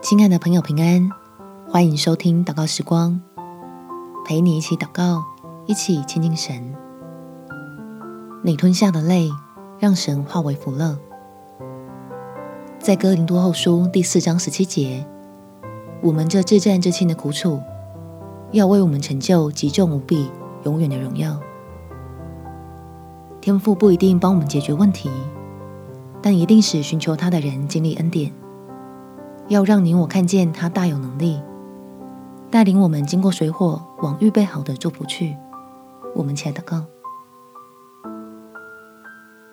亲爱的朋友，平安！欢迎收听祷告时光，陪你一起祷告，一起亲近神。你吞下的泪，让神化为福乐。在哥林多后书第四章十七节，我们这至战至轻的苦楚，要为我们成就极重无比、永远的荣耀。天父不一定帮我们解决问题，但一定使寻求他的人经历恩典。要让你我看见他大有能力，带领我们经过水火，往预备好的祝福去。我们起来祷告。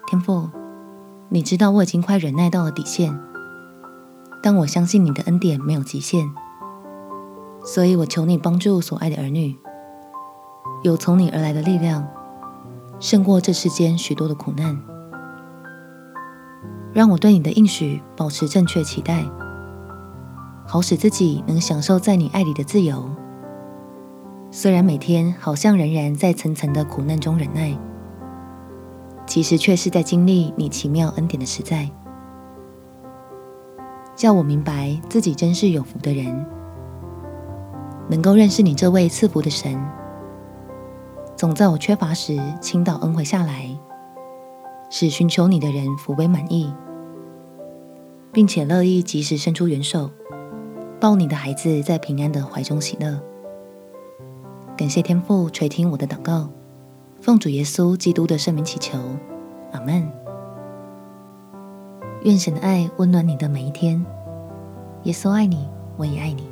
天父，你知道我已经快忍耐到了底线，但我相信你的恩典没有极限，所以我求你帮助所爱的儿女，有从你而来的力量，胜过这世间许多的苦难。让我对你的应许保持正确期待。好使自己能享受在你爱里的自由，虽然每天好像仍然在层层的苦难中忍耐，其实却是在经历你奇妙恩典的实在。叫我明白自己真是有福的人，能够认识你这位赐福的神，总在我缺乏时倾倒恩惠下来，使寻求你的人福杯满意，并且乐意及时伸出援手。抱你的孩子在平安的怀中喜乐。感谢天父垂听我的祷告，奉主耶稣基督的圣名祈求，阿门。愿神的爱温暖你的每一天。耶稣爱你，我也爱你。